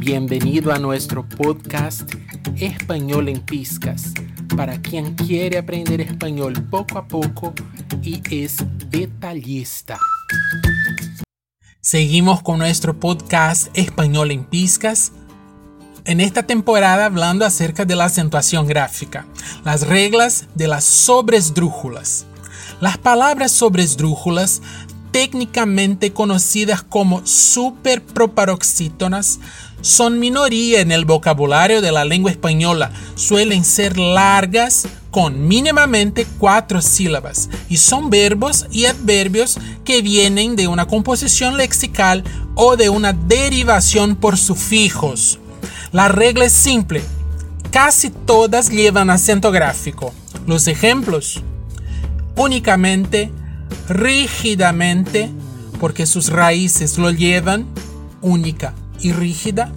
Bienvenido a nuestro podcast Español en Piscas, para quien quiere aprender español poco a poco y es detallista. Seguimos con nuestro podcast Español en Piscas. En esta temporada hablando acerca de la acentuación gráfica, las reglas de las sobresdrújulas. Las palabras sobresdrújulas técnicamente conocidas como superproparoxítonas, son minoría en el vocabulario de la lengua española. Suelen ser largas con mínimamente cuatro sílabas y son verbos y adverbios que vienen de una composición lexical o de una derivación por sufijos. La regla es simple. Casi todas llevan acento gráfico. Los ejemplos. Únicamente rígidamente, porque sus raíces lo llevan, única y rígida.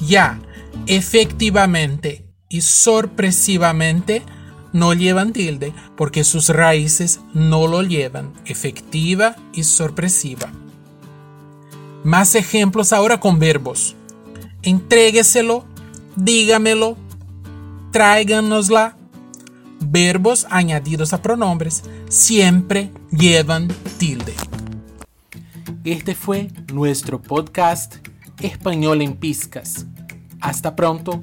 Ya, efectivamente y sorpresivamente, no llevan tilde, porque sus raíces no lo llevan, efectiva y sorpresiva. Más ejemplos ahora con verbos. Entrégueselo, dígamelo, tráiganosla, verbos añadidos a pronombres siempre llevan tilde. Este fue nuestro podcast Español en Piscas. Hasta pronto